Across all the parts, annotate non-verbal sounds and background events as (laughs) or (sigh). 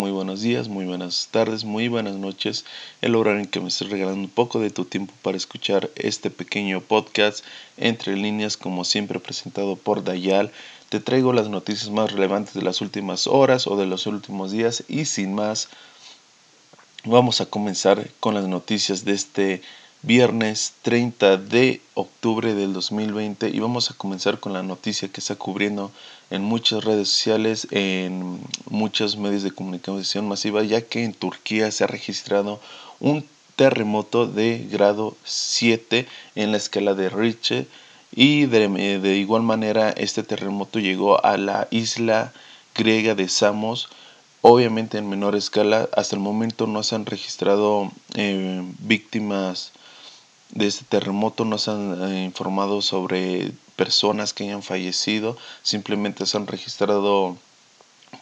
Muy buenos días, muy buenas tardes, muy buenas noches. El horario en que me estoy regalando un poco de tu tiempo para escuchar este pequeño podcast entre líneas, como siempre presentado por Dayal. Te traigo las noticias más relevantes de las últimas horas o de los últimos días y sin más, vamos a comenzar con las noticias de este viernes 30 de octubre del 2020 y vamos a comenzar con la noticia que está cubriendo en muchas redes sociales, en muchos medios de comunicación masiva, ya que en Turquía se ha registrado un terremoto de grado 7 en la escala de Richter y de, de igual manera este terremoto llegó a la isla griega de Samos obviamente en menor escala. Hasta el momento no se han registrado eh, víctimas de este terremoto no se han eh, informado sobre personas que hayan fallecido, simplemente se han registrado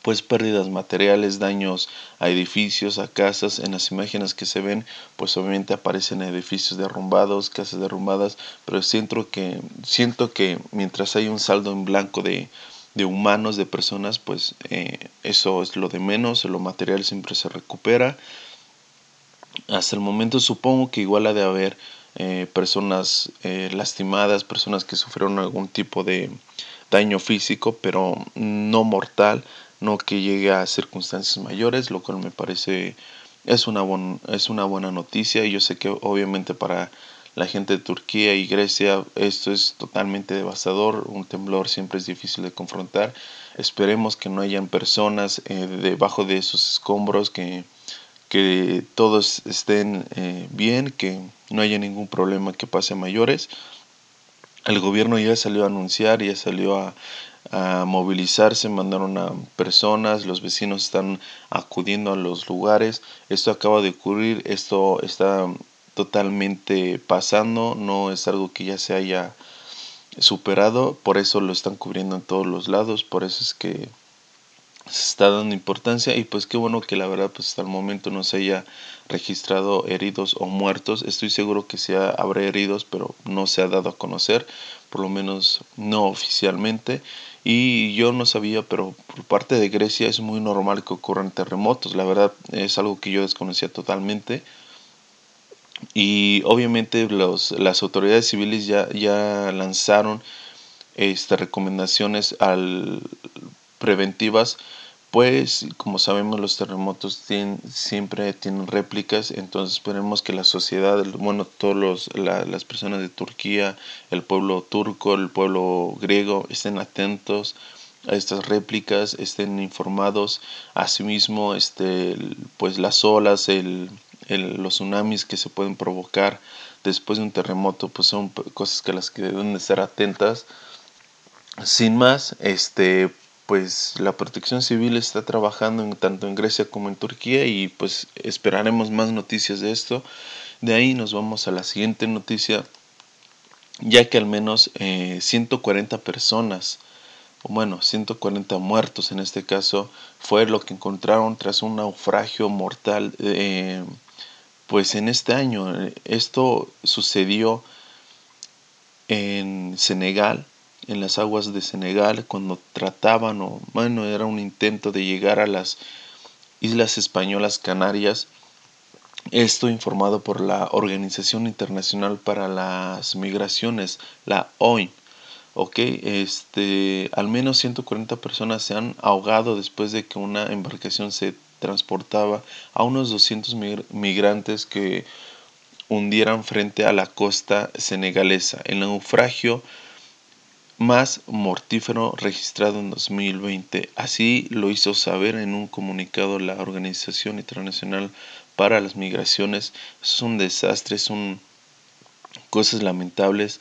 pues pérdidas materiales, daños a edificios, a casas. En las imágenes que se ven, pues obviamente aparecen edificios derrumbados, casas derrumbadas, pero siento que, siento que mientras hay un saldo en blanco de, de humanos, de personas, pues eh, eso es lo de menos, lo material siempre se recupera. Hasta el momento supongo que igual ha de haber eh, personas eh, lastimadas, personas que sufrieron algún tipo de daño físico, pero no mortal, no que llegue a circunstancias mayores, lo cual me parece es una, es una buena noticia. Y yo sé que obviamente para la gente de Turquía y Grecia esto es totalmente devastador, un temblor siempre es difícil de confrontar, esperemos que no hayan personas eh, debajo de esos escombros que que todos estén eh, bien, que no haya ningún problema que pase mayores. El gobierno ya salió a anunciar, ya salió a, a movilizarse, mandaron a personas, los vecinos están acudiendo a los lugares. Esto acaba de ocurrir, esto está totalmente pasando, no es algo que ya se haya superado, por eso lo están cubriendo en todos los lados, por eso es que se está dando importancia y pues qué bueno que la verdad pues hasta el momento no se haya registrado heridos o muertos. Estoy seguro que se habrá heridos, pero no se ha dado a conocer, por lo menos no oficialmente. Y yo no sabía, pero por parte de Grecia es muy normal que ocurran terremotos. La verdad es algo que yo desconocía totalmente. Y obviamente los, las autoridades civiles ya, ya lanzaron estas recomendaciones al preventivas, pues como sabemos los terremotos tienen, siempre tienen réplicas, entonces esperemos que la sociedad, bueno, todas las personas de Turquía, el pueblo turco, el pueblo griego estén atentos a estas réplicas, estén informados, asimismo, este, pues las olas, el, los tsunamis que se pueden provocar después de un terremoto, pues son cosas que las que deben estar atentas. Sin más, este, pues la protección civil está trabajando en, tanto en Grecia como en Turquía y pues esperaremos más noticias de esto. De ahí nos vamos a la siguiente noticia, ya que al menos 140 eh, personas, o bueno, 140 muertos en este caso, fue lo que encontraron tras un naufragio mortal. Eh, pues en este año, esto sucedió en Senegal, en las aguas de Senegal cuando trataban o bueno era un intento de llegar a las islas españolas Canarias. Esto informado por la Organización Internacional para las Migraciones la OIM ok este al menos 140 personas se han ahogado después de que una embarcación se transportaba a unos 200 migrantes que hundieran frente a la costa senegalesa. El naufragio más mortífero registrado en 2020. Así lo hizo saber en un comunicado la Organización Internacional para las Migraciones. Es un desastre, son cosas lamentables.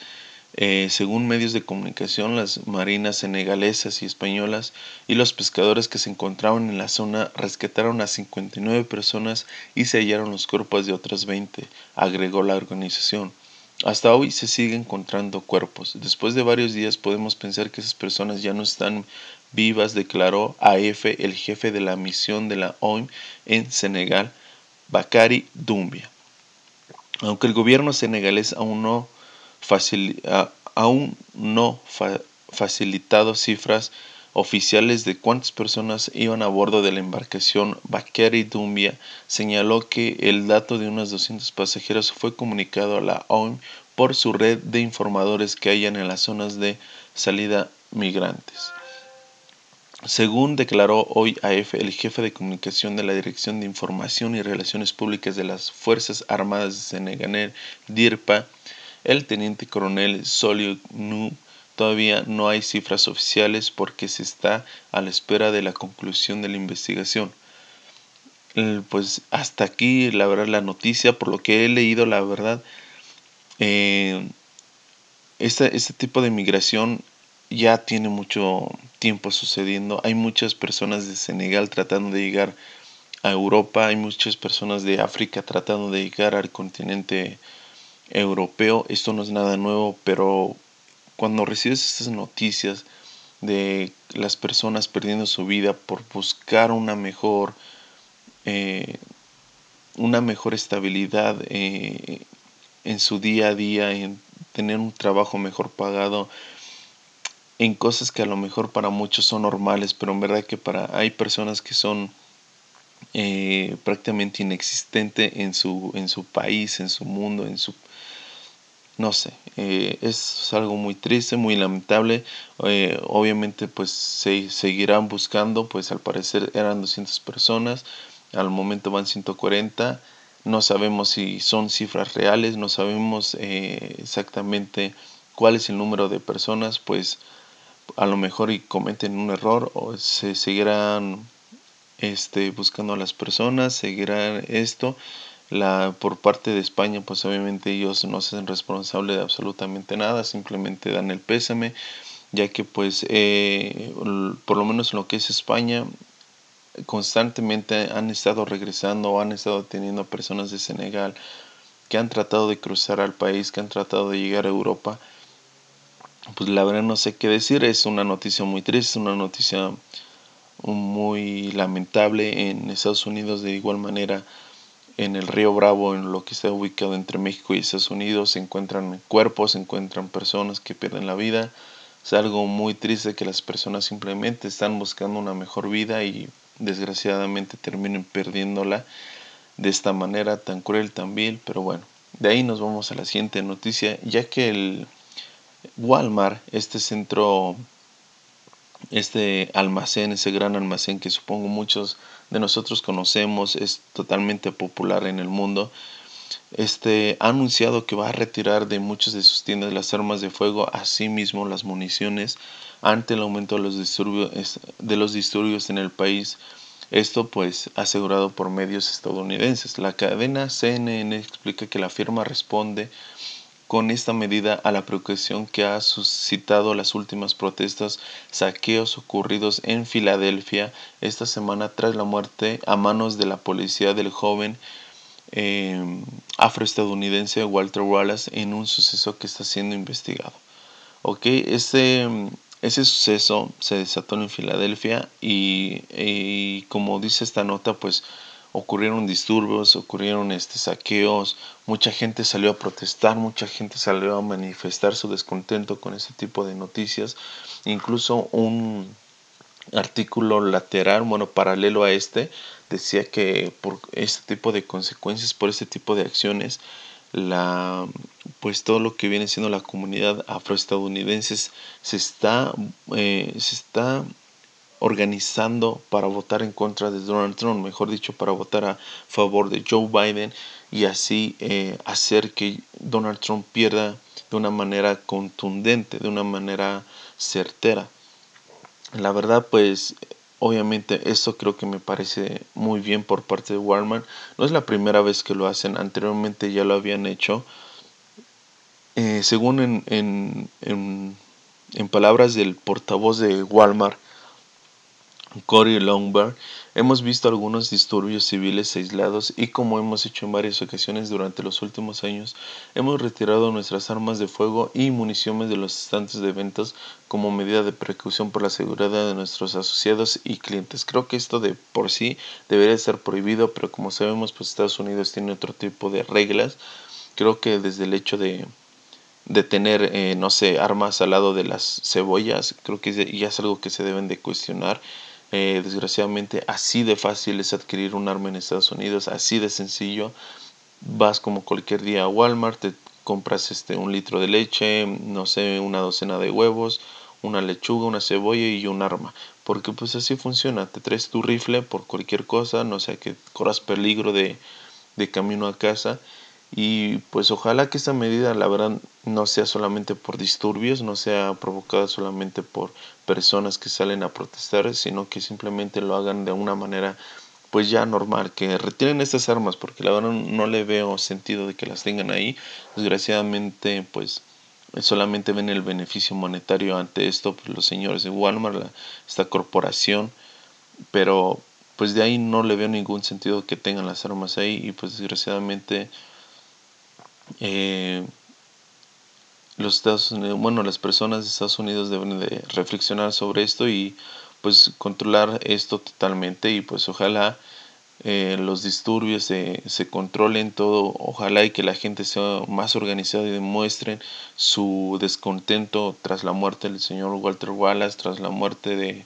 Eh, según medios de comunicación, las marinas senegalesas y españolas y los pescadores que se encontraban en la zona rescataron a 59 personas y se hallaron los cuerpos de otras 20, agregó la organización. Hasta hoy se sigue encontrando cuerpos. Después de varios días podemos pensar que esas personas ya no están vivas, declaró AF el jefe de la misión de la OIM en Senegal, Bakari Dumbia. Aunque el gobierno senegalés aún no, no facilitado cifras oficiales de cuántas personas iban a bordo de la embarcación Bakeri Dumbia, señaló que el dato de unos 200 pasajeros fue comunicado a la OIM por su red de informadores que hayan en las zonas de salida migrantes. Según declaró hoy AF el jefe de comunicación de la Dirección de Información y Relaciones Públicas de las Fuerzas Armadas de Senegal, DIRPA, el teniente coronel Solio Nu, todavía no hay cifras oficiales porque se está a la espera de la conclusión de la investigación. Pues hasta aquí, la verdad, la noticia, por lo que he leído, la verdad, este, este tipo de migración ya tiene mucho tiempo sucediendo. Hay muchas personas de Senegal tratando de llegar a Europa, hay muchas personas de África tratando de llegar al continente europeo. Esto no es nada nuevo, pero cuando recibes estas noticias de las personas perdiendo su vida por buscar una mejor eh, una mejor estabilidad eh, en su día a día, en tener un trabajo mejor pagado, en cosas que a lo mejor para muchos son normales, pero en verdad que para hay personas que son eh, prácticamente inexistentes en su, en su país, en su mundo, en su no sé, eh, es algo muy triste, muy lamentable. Eh, obviamente pues se seguirán buscando, pues al parecer eran 200 personas, al momento van 140. No sabemos si son cifras reales, no sabemos exactamente cuál es el número de personas, pues a lo mejor y cometen un error o se seguirán este, buscando a las personas, seguirán esto. La, por parte de España, pues obviamente ellos no se hacen responsables de absolutamente nada, simplemente dan el pésame, ya que pues eh, por lo menos en lo que es España, constantemente han estado regresando o han estado teniendo personas de Senegal que han tratado de cruzar al país, que han tratado de llegar a Europa. Pues la verdad no sé qué decir, es una noticia muy triste, una noticia muy lamentable en Estados Unidos de igual manera en el río Bravo, en lo que está ubicado entre México y Estados Unidos, se encuentran cuerpos, se encuentran personas que pierden la vida. Es algo muy triste que las personas simplemente están buscando una mejor vida y desgraciadamente terminen perdiéndola de esta manera tan cruel, tan vil. Pero bueno, de ahí nos vamos a la siguiente noticia, ya que el Walmart, este centro, este almacén, ese gran almacén que supongo muchos de nosotros conocemos, es totalmente popular en el mundo, este, ha anunciado que va a retirar de muchas de sus tiendas las armas de fuego, así mismo las municiones, ante el aumento de los disturbios, de los disturbios en el país. Esto pues asegurado por medios estadounidenses. La cadena CNN explica que la firma responde con esta medida a la preocupación que ha suscitado las últimas protestas, saqueos ocurridos en Filadelfia esta semana tras la muerte a manos de la policía del joven eh, afroestadounidense Walter Wallace en un suceso que está siendo investigado. Ok, ese, ese suceso se desató en Filadelfia y como dice esta nota, pues ocurrieron disturbios, ocurrieron este, saqueos, mucha gente salió a protestar, mucha gente salió a manifestar su descontento con ese tipo de noticias, incluso un artículo lateral, bueno, paralelo a este, decía que por este tipo de consecuencias, por este tipo de acciones, la pues todo lo que viene siendo la comunidad afroestadounidense se está eh, se está organizando para votar en contra de Donald Trump, mejor dicho, para votar a favor de Joe Biden y así eh, hacer que Donald Trump pierda de una manera contundente, de una manera certera. La verdad, pues obviamente esto creo que me parece muy bien por parte de Walmart. No es la primera vez que lo hacen, anteriormente ya lo habían hecho. Eh, según en, en, en, en palabras del portavoz de Walmart, Cory Lombard, hemos visto algunos disturbios civiles aislados y como hemos hecho en varias ocasiones durante los últimos años, hemos retirado nuestras armas de fuego y municiones de los estantes de ventas como medida de precaución por la seguridad de nuestros asociados y clientes. Creo que esto de por sí debería ser prohibido, pero como sabemos, pues Estados Unidos tiene otro tipo de reglas. Creo que desde el hecho de de tener, eh, no sé, armas al lado de las cebollas, creo que ya es algo que se deben de cuestionar. Eh, desgraciadamente, así de fácil es adquirir un arma en Estados Unidos, así de sencillo. Vas como cualquier día a Walmart, te compras este, un litro de leche, no sé, una docena de huevos, una lechuga, una cebolla y un arma. Porque pues así funciona, te traes tu rifle por cualquier cosa, no sea que corras peligro de, de camino a casa y pues ojalá que esta medida, la verdad, no sea solamente por disturbios, no sea provocada solamente por personas que salen a protestar, sino que simplemente lo hagan de una manera pues ya normal, que retiren estas armas, porque la verdad no le veo sentido de que las tengan ahí. Desgraciadamente, pues solamente ven el beneficio monetario ante esto pues, los señores de Walmart, esta corporación, pero pues de ahí no le veo ningún sentido que tengan las armas ahí y pues desgraciadamente eh, los Estados Unidos, bueno, las personas de Estados Unidos deben de reflexionar sobre esto y pues controlar esto totalmente y pues ojalá eh, los disturbios se, se, controlen todo, ojalá y que la gente sea más organizada y demuestren su descontento tras la muerte del señor Walter Wallace, tras la muerte de,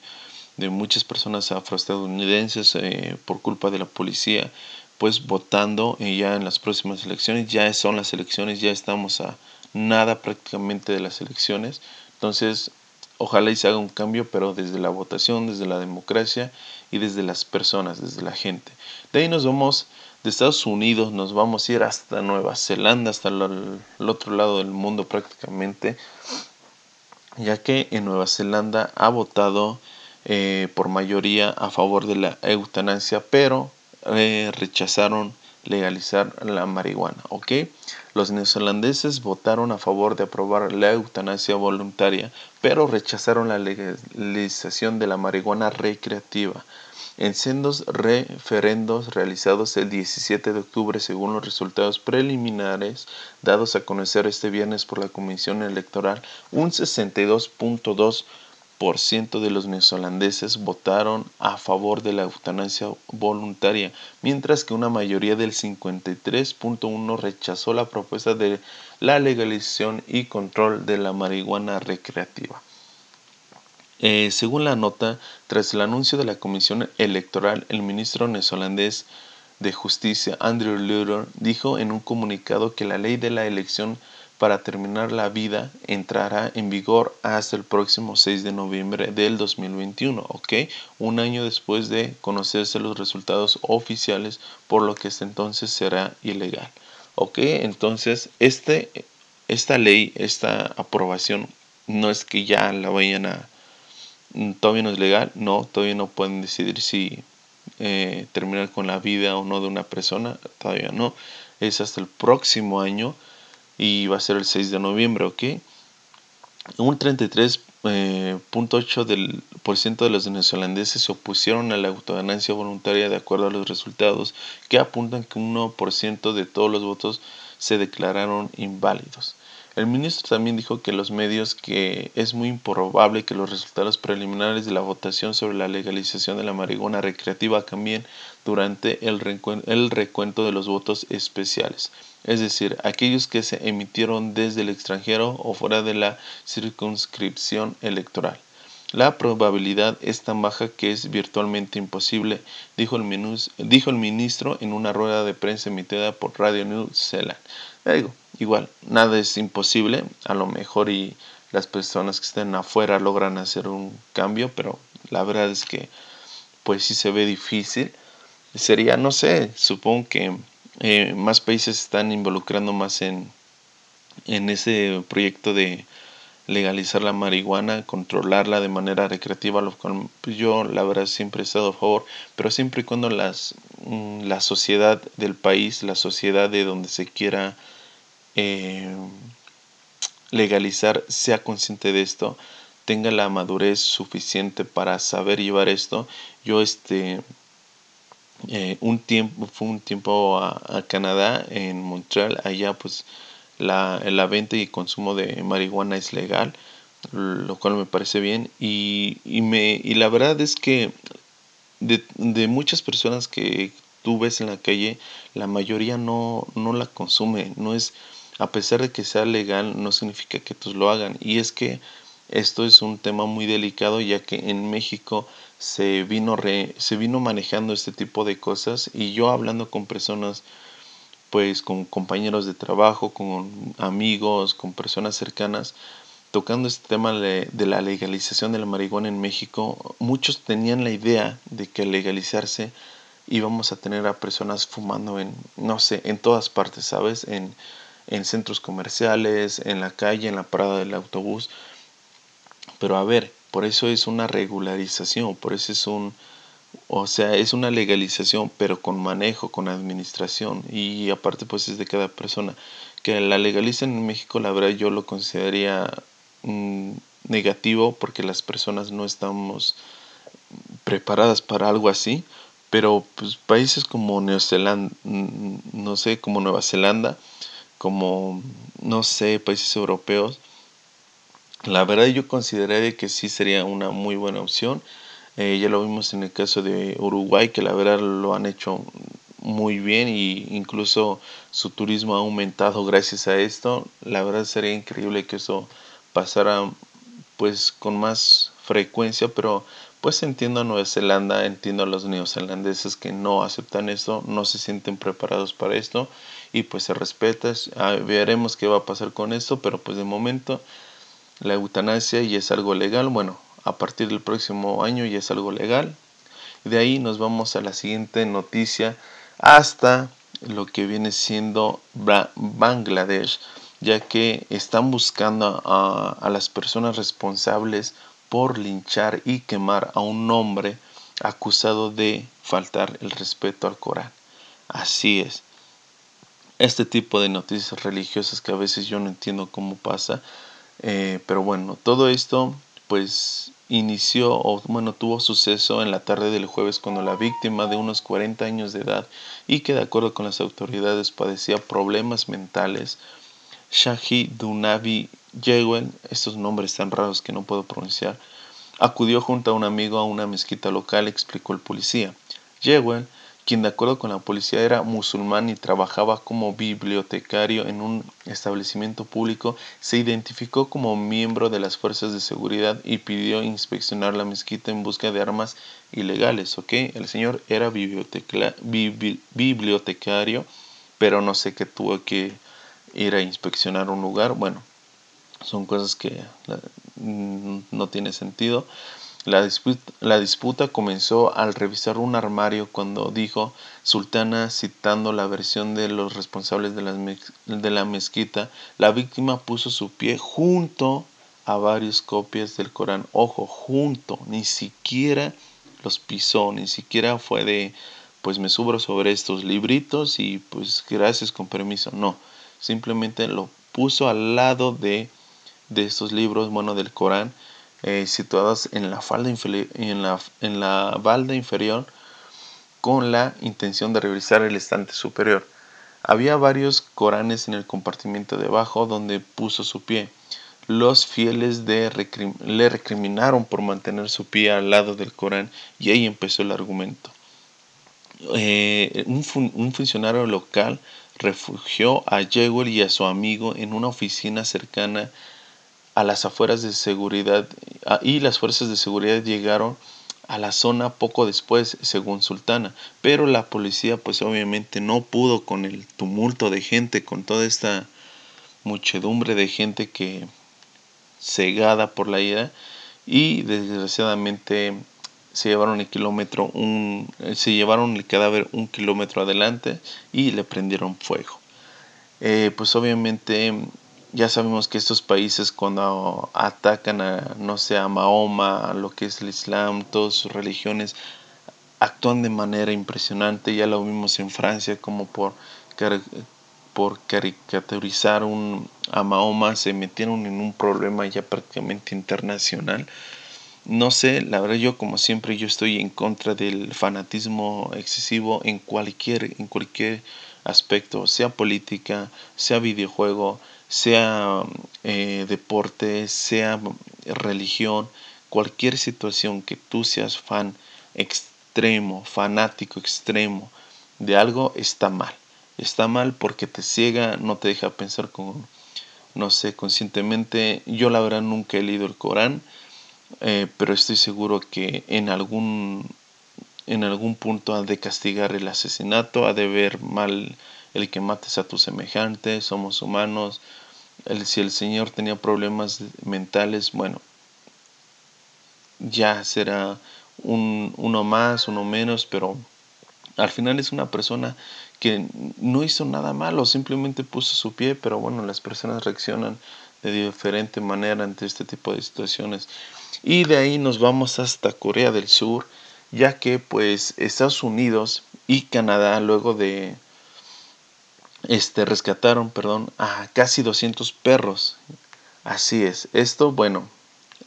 de muchas personas afroestadounidenses eh, por culpa de la policía pues votando ya en las próximas elecciones. Ya son las elecciones, ya estamos a nada prácticamente de las elecciones. Entonces, ojalá y se haga un cambio, pero desde la votación, desde la democracia y desde las personas, desde la gente. De ahí nos vamos de Estados Unidos, nos vamos a ir hasta Nueva Zelanda, hasta el, otro lado del mundo prácticamente, ya que en Nueva Zelanda ha votado eh, por mayoría a favor de la eutanasia, pero eh, rechazaron legalizar la marihuana, ¿ok? Los neozelandeses votaron a favor de aprobar la eutanasia voluntaria, pero rechazaron la legalización de la marihuana recreativa. En sendos referendos realizados el 17 de octubre según los resultados preliminares dados a conocer este viernes por la Comisión Electoral, un 62.2 de los neozelandeses votaron a favor de la eutanasia voluntaria, mientras que una mayoría del 53.1 rechazó la propuesta de la legalización y control de la marihuana recreativa. Eh, según la nota, tras el anuncio de la Comisión Electoral, el ministro neozelandés de Justicia, Andrew Luter, dijo en un comunicado que la ley de la elección para terminar la vida entrará en vigor hasta el próximo 6 de noviembre del 2021, ¿ok? Un año después de conocerse los resultados oficiales, por lo que hasta entonces será ilegal, ¿ok? Entonces, este, esta ley, esta aprobación, no es que ya la vayan a... Todavía no es legal, no, todavía no pueden decidir si eh, terminar con la vida o no de una persona, todavía no, es hasta el próximo año y va a ser el 6 de noviembre, ¿ok? Un 33.8% eh, del por ciento de los neozelandeses se opusieron a la autoganancia voluntaria de acuerdo a los resultados que apuntan que un 1% de todos los votos se declararon inválidos. El ministro también dijo que los medios que es muy improbable que los resultados preliminares de la votación sobre la legalización de la marihuana recreativa cambien durante el, recuento de los votos especiales, es decir, aquellos que se emitieron desde el extranjero o fuera de la circunscripción electoral. La probabilidad es tan baja que es virtualmente imposible, dijo el, dijo el ministro en una rueda de prensa emitida por Radio New Zealand. Digo, igual, nada es imposible, a lo mejor y las personas que estén afuera logran hacer un cambio, pero la verdad es que pues sí se ve difícil. Sería, no sé, supongo que eh, más países están involucrando más en, en ese proyecto de legalizar la marihuana, controlarla de manera recreativa, lo cual pues, yo la verdad siempre he estado a favor, pero siempre y cuando las, mm, la sociedad del país, la sociedad de donde se quiera eh, legalizar, sea consciente de esto, tenga la madurez suficiente para saber llevar esto. Yo este eh, un tiempo fue un tiempo a, Canadá en Montreal allá pues la, la venta y consumo de marihuana es legal, lo cual me parece bien. Y, y, me, y la verdad es que de, de, muchas personas que tú ves en la calle, la mayoría no, no la consume, no es a pesar de que sea legal, no significa que todos lo hagan. Y es que esto es un tema muy delicado ya que en México se vino, se vino manejando este tipo de cosas y yo hablando con personas, pues con compañeros de trabajo, con amigos, con personas cercanas, tocando este tema de la legalización de la marihuana en México, muchos tenían la idea de que al legalizarse íbamos a tener a personas fumando en, no sé, en todas partes, ¿sabes? En, en centros comerciales, en la calle, en la parada del autobús. Pero a ver, por eso es una regularización, por eso es un, o sea, es una legalización, pero con manejo, con administración. Y aparte, pues es de cada persona. Que la legalicen en México, la verdad, yo lo consideraría mm, negativo porque las personas no estamos preparadas para algo así. Pero pues países como Nueva Zelanda, mm, no sé, como Nueva Zelanda, como, no sé, países europeos, la verdad yo consideraría que sí sería una muy buena opción. Eh, ya lo vimos en el caso de Uruguay, que la verdad lo han hecho muy bien y incluso su turismo ha aumentado gracias a esto. La verdad sería increíble que eso pasara pues con más frecuencia, pero pues entiendo a Nueva Zelanda, entiendo a los neozelandeses que no aceptan esto, no se sienten preparados para esto y pues se respeta. Veremos qué va a pasar con esto, pero pues de momento la eutanasia ya es algo legal. Bueno, a partir del próximo año ya es algo legal. De ahí nos vamos a la siguiente noticia hasta lo que viene siendo Bangladesh, ya que están buscando a, a las personas responsables por linchar y quemar a un hombre acusado de faltar el respeto al Corán. Así es. Este tipo de noticias religiosas que a veces yo no entiendo cómo pasa, eh, pero bueno, todo esto pues inició o bueno tuvo suceso en la tarde del jueves cuando la víctima de unos 40 años de edad y que de acuerdo con las autoridades padecía problemas mentales, Shahi Dunabi Yewen, estos nombres tan raros que no puedo pronunciar, acudió junto a un amigo a una mezquita local, explicó el policía. Yewen quien de acuerdo con la policía era musulmán y trabajaba como bibliotecario en un establecimiento público, se identificó como miembro de las fuerzas de seguridad y pidió inspeccionar la mezquita en busca de armas ilegales, ¿ok? El señor era bibliotecario, pero no sé qué tuvo que ir a inspeccionar un lugar. Bueno, son cosas que mm, no tiene sentido. La disputa, comenzó al revisar un armario cuando dijo Sultana, citando la versión de los responsables de la, de la mezquita, la víctima puso su pie junto a varias copias del Corán. Ojo, junto, ni siquiera los pisó, ni siquiera fue de, pues me subo sobre estos libritos y pues gracias con permiso. No, simplemente lo puso al lado de, de estos libros, bueno, del Corán eh, situadas en la, falda en, la, en la balda inferior con la intención de revisar el estante superior. Había varios Coranes en el compartimento de abajo donde puso su pie. Los fieles le recriminaron por mantener su pie al lado del Corán y ahí empezó el argumento. Eh, un, un, funcionario local refugió a Jewel y a su amigo en una oficina cercana a las afueras de seguridad y las fuerzas de seguridad llegaron a la zona poco después, según Sultana. Pero la policía pues obviamente no pudo con el tumulto de gente, con toda esta muchedumbre de gente que cegada por la ira y desgraciadamente se llevaron el kilómetro un, se llevaron el cadáver un kilómetro adelante y le prendieron fuego. Eh, pues obviamente ya sabemos que estos países cuando atacan a, no sé, a Mahoma, a lo que es el Islam, todas sus religiones, actúan de manera impresionante. Ya lo vimos en Francia como por, por caricaturizar un, a Mahoma se metieron en un problema ya prácticamente internacional. No sé, la verdad yo como siempre yo estoy en contra del fanatismo excesivo en cualquier, en cualquier aspecto, sea política, sea videojuego, sea eh, deporte, sea religión, cualquier situación que tú seas fan extremo, fanático extremo de algo, está mal. está mal porque te ciega, no te deja pensar con, no sé, conscientemente. Yo la verdad nunca he leído el Corán, eh, pero estoy seguro que en algún, en algún punto ha de castigar el asesinato, ha de ver mal el que mates a tus semejantes, somos humanos. El, si el Señor tenía problemas mentales, bueno, ya será un, uno más, uno menos, pero al final es una persona que no hizo nada malo, simplemente puso su pie, pero bueno, las personas reaccionan de diferente manera ante este tipo de situaciones. Y de ahí nos vamos hasta Corea del Sur, ya que pues Estados Unidos y Canadá luego de este rescataron, perdón, a casi 200 perros. Así es. Esto, bueno,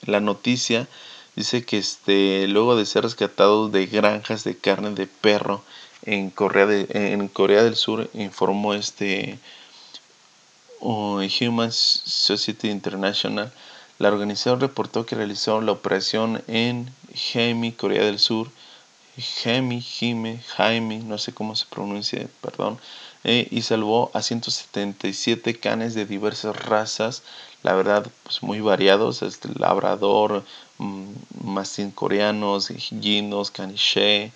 la noticia dice que este luego de ser rescatados de granjas de carne de perro en Corea, de, en Corea del Sur, informó este Human Society International, la organización reportó que realizó la operación en Hemi, Corea del Sur, Hemi, Jime, Jaime, no sé cómo se pronuncia, perdón, eh, y salvó a 177 canes de diversas razas, la verdad, pues muy variados, este labrador, mastín coreanos, ginos, caniche,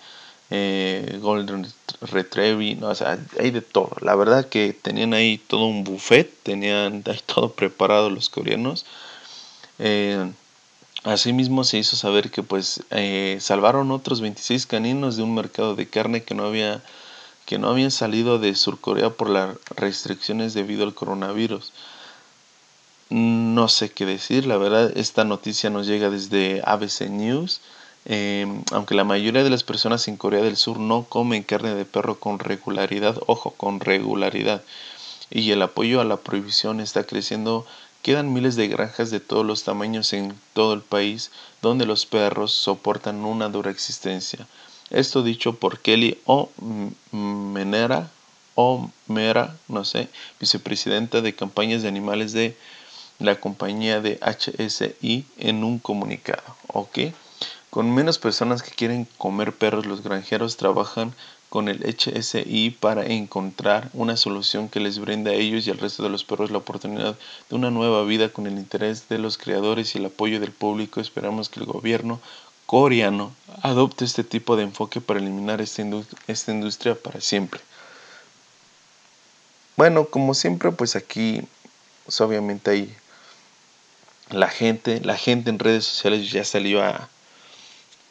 eh, Golden Retriever, no, hay de todo. La verdad que tenían ahí todo un buffet, tenían (laughs) ahí todo preparado los coreanos. Eh, asimismo se hizo saber que pues salvaron otros 26 caninos de un mercado de carne que no había que no habían salido de Surcorea por las restricciones debido al coronavirus. No sé qué decir, la verdad esta noticia nos llega desde ABC News Em, aunque la mayoría de las personas en Corea del Sur no comen carne de perro con regularidad, ojo, con regularidad, y el apoyo a la prohibición está creciendo, quedan miles de granjas de todos los tamaños en todo el país donde los perros soportan una dura existencia. Esto dicho por Kelly O. Menera, o Mera, no sé, vicepresidenta de campañas de animales de la compañía de HSI en un comunicado. ¿Ok? Con menos personas que quieren comer perros, los granjeros trabajan con el HSI para encontrar una solución que les brinde a ellos y al resto de los perros la oportunidad de una nueva vida con el interés de los creadores y el apoyo del público. Esperamos que el gobierno coreano adopte este tipo de enfoque para eliminar esta, esta industria para siempre. Bueno, como siempre, pues aquí pues obviamente hay la gente, la gente en redes sociales ya salió a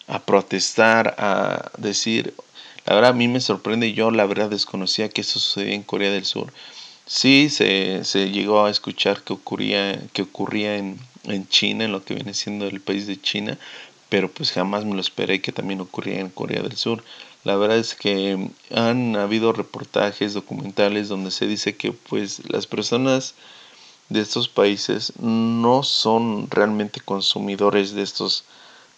a protestar, a decir, la verdad a mí me sorprende, yo la verdad desconocía que eso sucedía en Corea del Sur. Sí, se, se llegó a escuchar que ocurría, que ocurría en, en China, en lo que viene siendo el país de China, pero pues jamás me lo esperé que también ocurría en Corea del Sur. La verdad es que han habido reportajes documentales donde se dice que pues las personas de estos países no son realmente consumidores de estos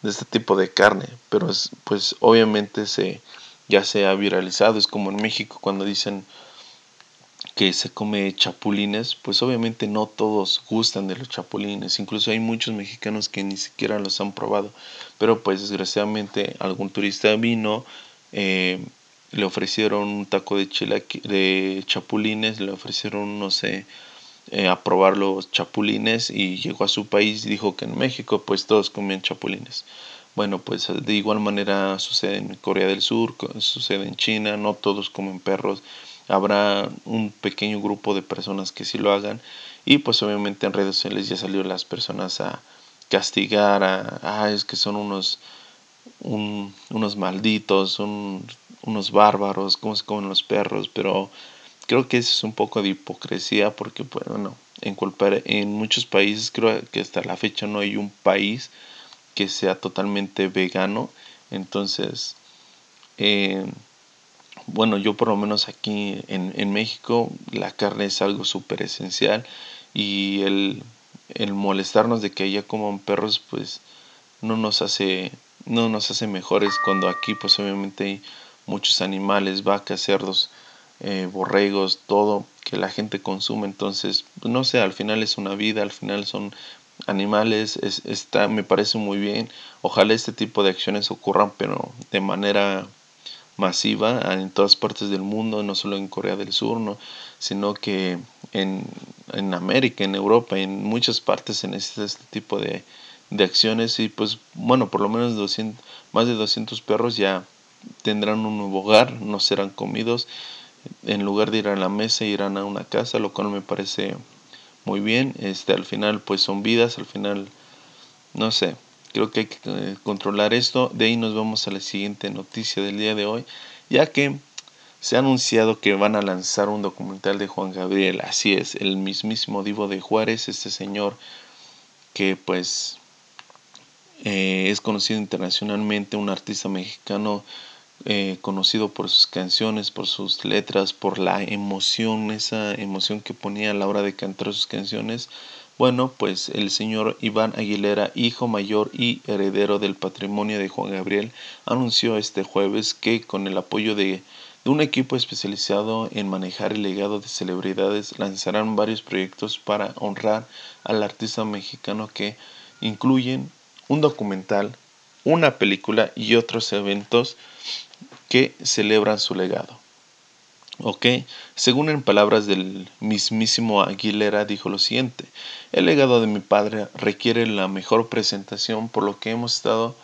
de este tipo de carne, pero es, pues obviamente se ya se ha viralizado, es como en México cuando dicen que se come chapulines, pues obviamente no todos gustan de los chapulines, incluso hay muchos mexicanos que ni siquiera los han probado, pero pues desgraciadamente algún turista vino, eh, le ofrecieron un taco de, de chapulines, le ofrecieron, no sé, eh, a probar los chapulines y llegó a su país y dijo que en México pues todos comían chapulines. Bueno, pues de igual manera sucede en Corea del Sur, sucede en China, no todos comen perros, habrá un pequeño grupo de personas que sí lo hagan. Y pues obviamente en redes sociales ya salió las personas a castigar, a, ah, es que son unos, unos malditos, son unos bárbaros, cómo se comen los perros, pero Creo que eso es un poco de hipocresía porque, pues, bueno, en, en muchos países, creo que hasta la fecha no hay un país que sea totalmente vegano. Entonces, eh, bueno, yo por lo menos aquí en, en México la carne es algo súper esencial y el, el, molestarnos de que haya coman perros pues no nos hace no nos hace mejores cuando aquí pues obviamente hay muchos animales, vacas, cerdos eh, borregos, todo que la gente consume. Entonces, pues, no sé, al final es una vida, al final son animales, es, está, me parece muy bien. Ojalá este tipo de acciones ocurran, pero de manera masiva en todas partes del mundo, no solo en Corea del Sur, ¿no? sino que en, en América, en Europa, en muchas partes se necesita este tipo de, de acciones. Y pues bueno, por lo menos 200, más de 200 perros ya tendrán un nuevo hogar, no serán comidos, en lugar de ir a la mesa irán a una casa, lo cual me parece muy bien, este al final pues son vidas, al final no sé, creo que hay que eh, controlar esto, de ahí nos vamos a la siguiente noticia del día de hoy, ya que se ha anunciado que van a lanzar un documental de Juan Gabriel, así es, el mismísimo Divo de Juárez, este señor que pues eh, es conocido internacionalmente, un artista mexicano eh, conocido por sus canciones, por sus letras, por la emoción, esa emoción que ponía a la hora de cantar sus canciones. Bueno, pues el señor Iván Aguilera, hijo mayor y heredero del patrimonio de Juan Gabriel, anunció este jueves que con el apoyo de de un equipo especializado en manejar el legado de celebridades lanzarán varios proyectos para honrar al artista mexicano que incluyen un documental, una película y otros eventos que celebran su legado. Ok, según en palabras del mismísimo Aguilera dijo lo siguiente, el legado de mi padre requiere la mejor presentación por lo que hemos estado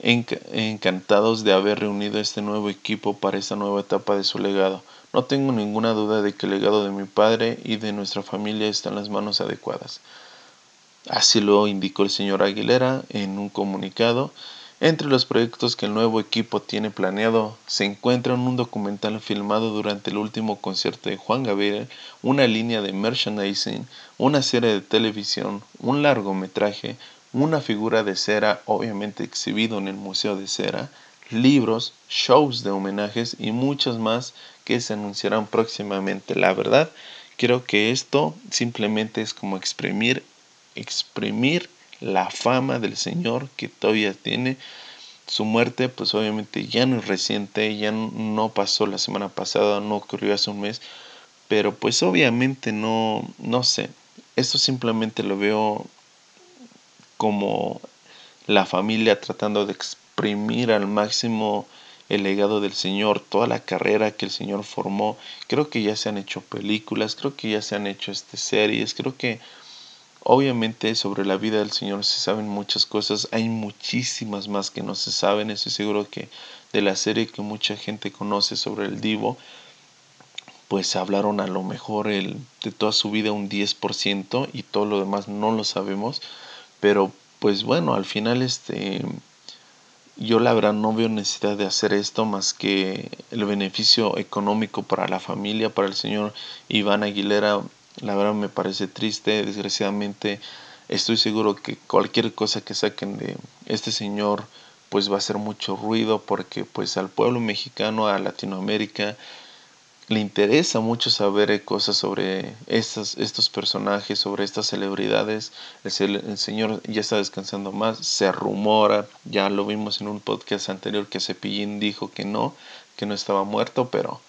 encantados de haber reunido este nuevo equipo para esta nueva etapa de su legado. No tengo ninguna duda de que el legado de mi padre y de nuestra familia está en las manos adecuadas. Así lo indicó el señor Aguilera en un comunicado. Entre los proyectos que el nuevo equipo tiene planeado se encuentran un documental filmado durante el último concierto de Juan Gabriel, una línea de merchandising, una serie de televisión, un largometraje, una figura de cera obviamente exhibido en el Museo de Cera, libros, shows de homenajes y muchos más que se anunciarán próximamente. La verdad, creo que esto simplemente es como exprimir, exprimir la fama del Señor que todavía tiene. Su muerte, pues obviamente ya no es reciente, ya no pasó la semana pasada, no ocurrió hace un mes, pero pues obviamente no, no sé, esto simplemente lo veo como la familia tratando de exprimir al máximo el legado del Señor, toda la carrera que el Señor formó. Creo que ya se han hecho películas, creo que ya se han hecho este, series, creo que obviamente sobre la vida del Señor se saben muchas cosas, hay muchísimas más que no se saben, estoy seguro que de la serie que mucha gente conoce sobre el Divo, pues hablaron a lo mejor el, de toda su vida un 10% y todo lo demás no lo sabemos. Pero pues bueno, al final este yo la verdad no veo necesidad de hacer esto más que el beneficio económico para la familia, para el señor Iván Aguilera. La verdad me parece triste, desgraciadamente estoy seguro que cualquier cosa que saquen de este señor pues va a hacer mucho ruido porque pues al pueblo mexicano, a Latinoamérica, le interesa mucho saber eh, cosas sobre estos, estos personajes, sobre estas celebridades. El, señor ya está descansando más, se rumora, ya lo vimos en un podcast anterior que Cepillín dijo que no, que no estaba muerto, pero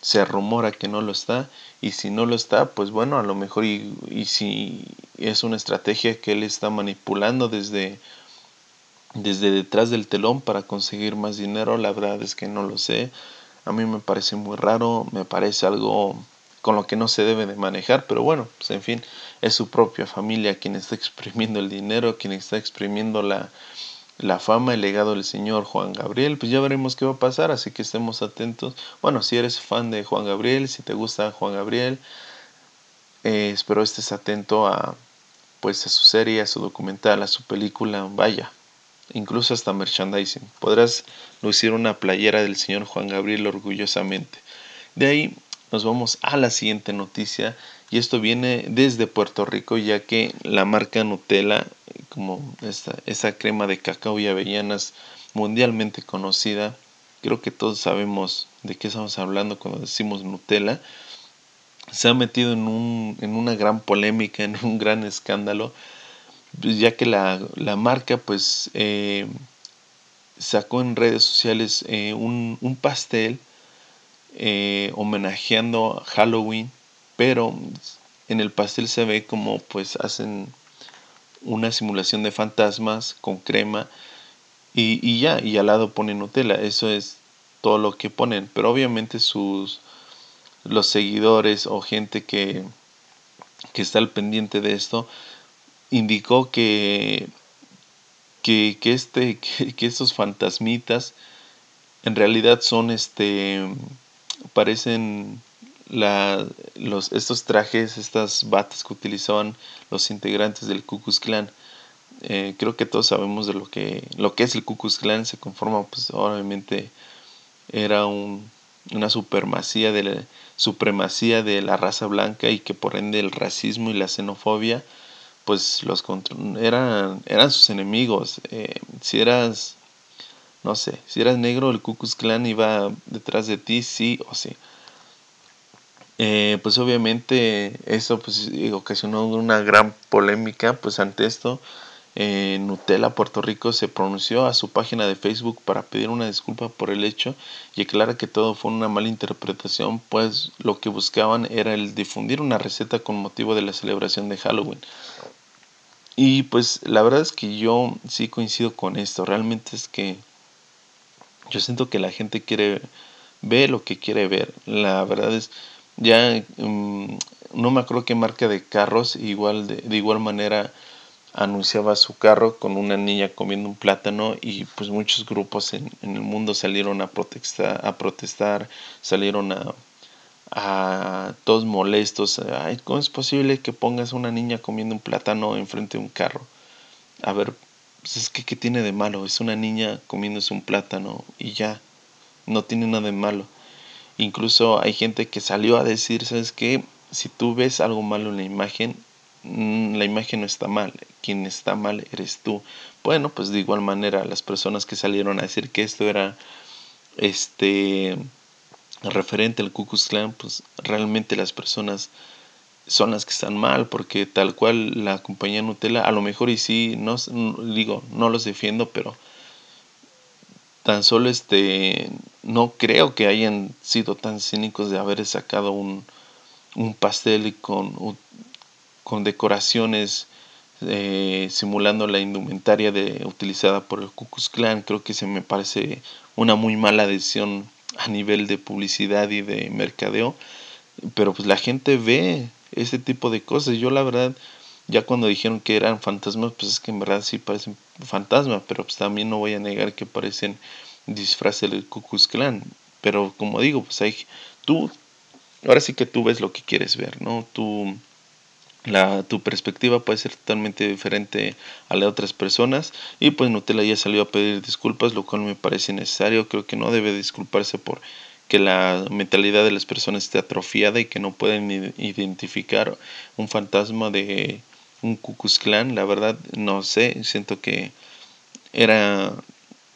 se rumora que no lo está. Y si no lo está, pues bueno, a lo mejor y, y si es una estrategia que él está manipulando desde, desde detrás del telón para conseguir más dinero, la verdad es que no lo sé a mí me parece muy raro, me parece algo con lo que no se debe de manejar, pero bueno, pues en fin, es su propia familia quien está (laughs) exprimiendo el dinero, quien está exprimiendo la, la fama, el legado del señor Juan Gabriel, pues ya veremos qué va a pasar, así que estemos atentos. Bueno, si eres fan de Juan Gabriel, si te gusta Juan Gabriel, eh, espero estés atento a pues a su serie, a su documental, a su película, vaya, incluso hasta merchandising. Podrás lucir una playera del señor Juan Gabriel orgullosamente. De ahí nos vamos a la siguiente noticia y esto viene desde Puerto Rico ya que la marca Nutella, como esta, esa crema de cacao y avellanas mundialmente conocida, creo que todos sabemos de qué estamos hablando cuando decimos Nutella, se ha metido en, un, en una gran polémica, (laughs) en un gran escándalo ya que la, marca pues eh, sacó en redes sociales eh, un, pastel eh, homenajeando Halloween, pero en el pastel se ve como pues hacen una simulación de fantasmas con crema y, y ya, y al lado pone Nutella. Eso es todo lo que ponen, pero obviamente sus los seguidores o gente que, que está al pendiente de esto indicó que que, que este que, que estos fantasmitas en realidad son este parecen la, los, estos trajes, estas batas que utilizaban los integrantes del Ku Klux Klan. Eh, creo que todos sabemos de lo que, lo que es el Ku Klux Klan. Se conforma, pues obviamente era un, una supremacía de, la, supremacía de la raza blanca y que por ende el racismo y la xenofobia pues los eran, eran sus enemigos. Eh, si eras, no sé, si eras negro, el Ku Klux Klan iba detrás de ti, sí o sí. Eh, pues obviamente eso pues ocasionó una gran polémica pues ante esto. Eh, Nutella Puerto Rico se pronunció a su página de Facebook para pedir una disculpa por el hecho y aclara que todo fue una mala interpretación pues lo que buscaban era el difundir una receta con motivo de la celebración de Halloween. Y pues la verdad es que yo sí coincido con esto. Realmente es que yo siento que la gente quiere ver lo que quiere ver. La verdad es ya mm, no me acuerdo qué marca de carros, igual de, de, igual manera anunciaba su carro con una niña comiendo un plátano y pues muchos grupos en, en el mundo salieron a protestar, a protestar salieron a, a todos molestos. Ay, ¿Cómo es posible que pongas una niña comiendo un plátano enfrente de un carro? A ver, pues es que ¿qué tiene de malo? Es una niña comiéndose un plátano y ya, no tiene nada de malo. Incluso hay gente que salió a decir, ¿sabes qué? Si tú ves algo malo en la imagen, mm, la imagen no está mal, quien está mal eres tú. Bueno, pues de igual manera las personas que salieron a decir que esto era este referente al Ku Klux Klan, pues realmente las personas son las que están mal, porque tal cual la compañía Nutella, a lo mejor y sí, no digo, no los defiendo, pero tan solo este no creo que hayan sido tan cínicos de haber sacado un, un pastel con, con decoraciones eh, simulando la indumentaria de, utilizada por el Ku Klan. Creo que se me parece una muy mala decisión a nivel de publicidad y de mercadeo. Pero pues la gente ve ese tipo de cosas. Yo la verdad, ya cuando dijeron que eran fantasmas, pues es que en verdad sí parecen fantasmas, pero pues también no voy a negar que parecen disfraces del Ku Klux Klan. Pero como digo, pues hay, tú, ahora sí que tú ves lo que quieres ver, ¿no? Tú, la, tu perspectiva puede ser totalmente diferente a la de otras personas y pues Nutella ya salió a pedir disculpas, lo cual me parece necesario, creo que no debe disculparse por que la mentalidad de las personas esté atrofiada y que no pueden identificar un fantasma de un Ku Klux Klan, la verdad no sé, siento que era,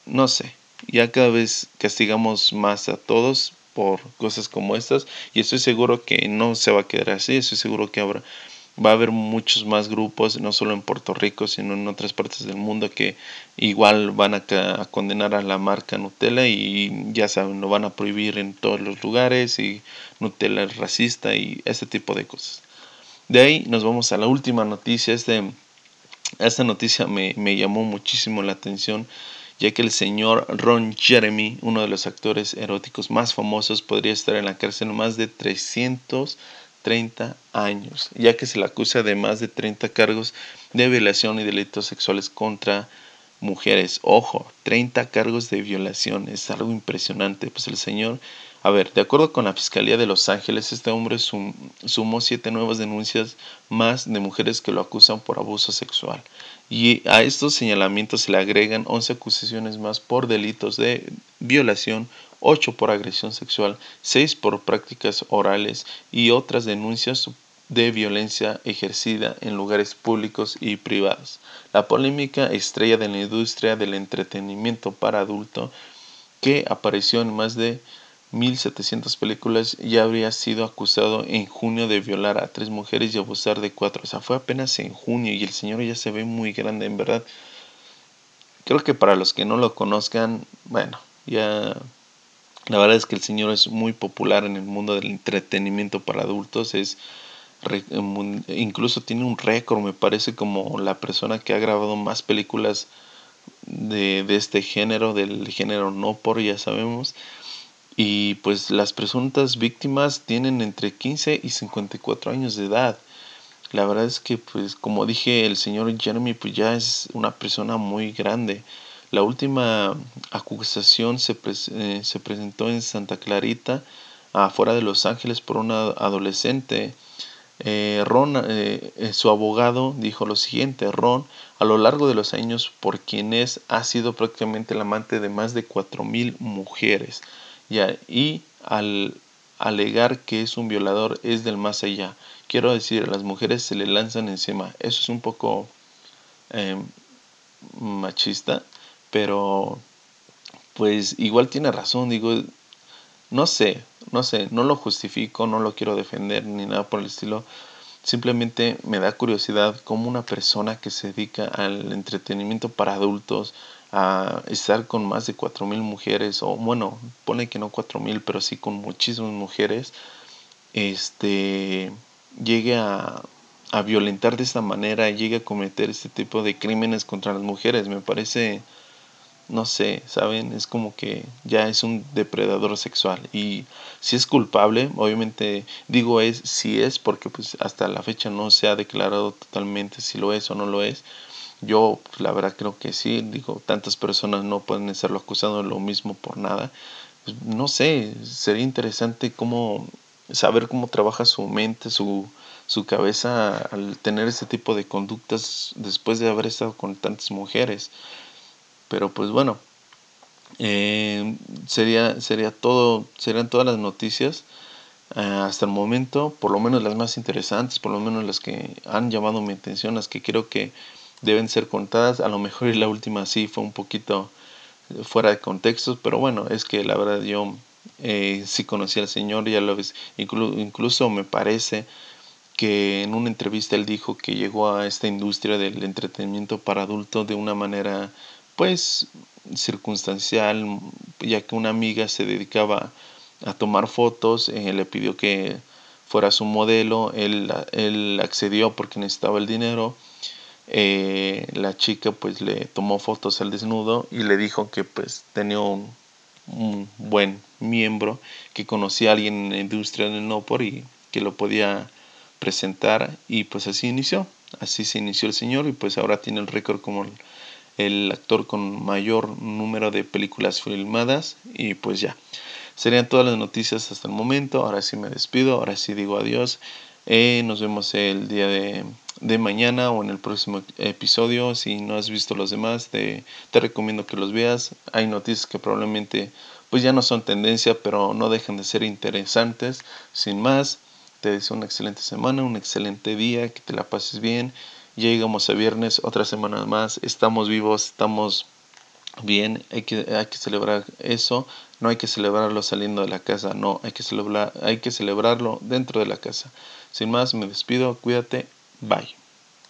no sé, ya cada vez castigamos más a todos por cosas como estas y estoy seguro que no se va a quedar así, estoy seguro que habrá va a haber muchos más grupos, no solo en Puerto Rico, sino en otras partes del mundo que igual van a, a, condenar a la marca Nutella y ya saben, lo van a prohibir en todos los lugares y Nutella es racista y ese tipo de cosas. De ahí nos vamos a la última noticia. Este, esta noticia me, me llamó muchísimo la atención ya que el señor Ron Jeremy, uno de los actores eróticos más famosos, podría estar en la cárcel más de 330 años, ya que se le acusa de más de 30 cargos de violación y delitos sexuales contra mujeres. Ojo, 30 cargos de violación, es algo impresionante. Pues el señor, a ver, de acuerdo con la Fiscalía de Los Ángeles, este hombre sum, sumó siete nuevas denuncias más de mujeres que lo acusan por abuso sexual. Y a estos señalamientos se le agregan 11 acusaciones más por delitos de violación, 8 por agresión sexual, 6 por prácticas orales y otras denuncias de violencia ejercida en lugares públicos y privados. La polémica estrella de la industria del entretenimiento para adulto que apareció en más de 1700 películas, ya habría sido acusado en junio de violar a tres mujeres y abusar de cuatro. O sea, fue apenas en junio y el señor ya se ve muy grande, en verdad. Creo que para los que no lo conozcan, bueno, ya la verdad es que el señor es muy popular en el mundo del entretenimiento para adultos. Es incluso tiene un récord, me parece, como la persona que ha grabado más películas de, de este género, del género no por, ya sabemos. y pues las presuntas víctimas tienen entre 15 y 54 años de edad. La verdad es que pues como dije el señor Jeremy pues ya es una persona muy grande. La última acusación se, eh, se presentó en Santa Clarita, afuera de Los Ángeles, por una adolescente. Eh, Ron, eh, su abogado, dijo lo siguiente, Ron, a lo largo de los años, por quien es, ha sido prácticamente el amante de más de 4.000 mujeres. y al alegar que es un violador es del más allá. Quiero decir, a las mujeres se le lanzan encima. Eso es un poco machista, pero pues igual tiene razón, digo, no sé, no sé, no lo justifico, no lo quiero defender ni nada por el estilo. Simplemente me da curiosidad cómo una persona que se dedica al entretenimiento para adultos, a estar con más de 4.000 mujeres, o bueno, pone que no 4.000, pero sí con muchísimas mujeres, este, llegue a, a violentar de esta manera, llegue a cometer este tipo de crímenes contra las mujeres. Me parece, no sé, ¿saben? Es como que ya es un depredador sexual. Y si es culpable, obviamente digo es si es, porque pues hasta la fecha no se ha declarado totalmente si lo es o no lo es. Yo pues, la verdad creo que sí, digo, tantas personas no pueden estarlo acusando de lo mismo por nada. Pues, no sé, sería interesante cómo saber cómo trabaja su mente, su, su cabeza al tener este tipo de conductas después de haber estado con tantas mujeres. Pero pues bueno, eh, sería, sería todo, serían todas las noticias eh, hasta el momento, por lo menos las más interesantes, por lo menos las que han llamado mi atención, las que creo que deben ser contadas. A lo mejor la última sí fue un poquito fuera de contexto, pero bueno, es que la verdad yo eh, sí conocí al Señor, ya lo ves, incluso me parece que en una entrevista él dijo que llegó a esta industria del entretenimiento para adultos de una manera pues circunstancial, ya que una amiga se dedicaba a tomar fotos, eh, le pidió que fuera su modelo, él, él accedió porque necesitaba el dinero, eh, la chica pues le tomó fotos al desnudo y le dijo que pues tenía un, buen miembro, que conocía a alguien en la industria del Nopor y que lo podía presentar y pues así inició, así se inició el señor y pues ahora tiene el récord como el, actor con mayor número de películas filmadas y pues ya. Serían todas las noticias hasta el momento, ahora sí me despido, ahora sí digo adiós. Eh, nos vemos el día de, de, mañana o en el próximo episodio. Si no has visto los demás, te, te, recomiendo que los veas. Hay noticias que probablemente pues ya no son tendencia, pero no dejan de ser interesantes. Sin más, te deseo una excelente semana, un excelente día, que te la pases bien. Llegamos a viernes, otra semana más. Estamos vivos, estamos bien. Hay que, hay que celebrar eso. No hay que celebrarlo saliendo de la casa, no. Hay que, celebrar, hay que celebrarlo dentro de la casa. Sin más, me despido. Cuídate. Bye.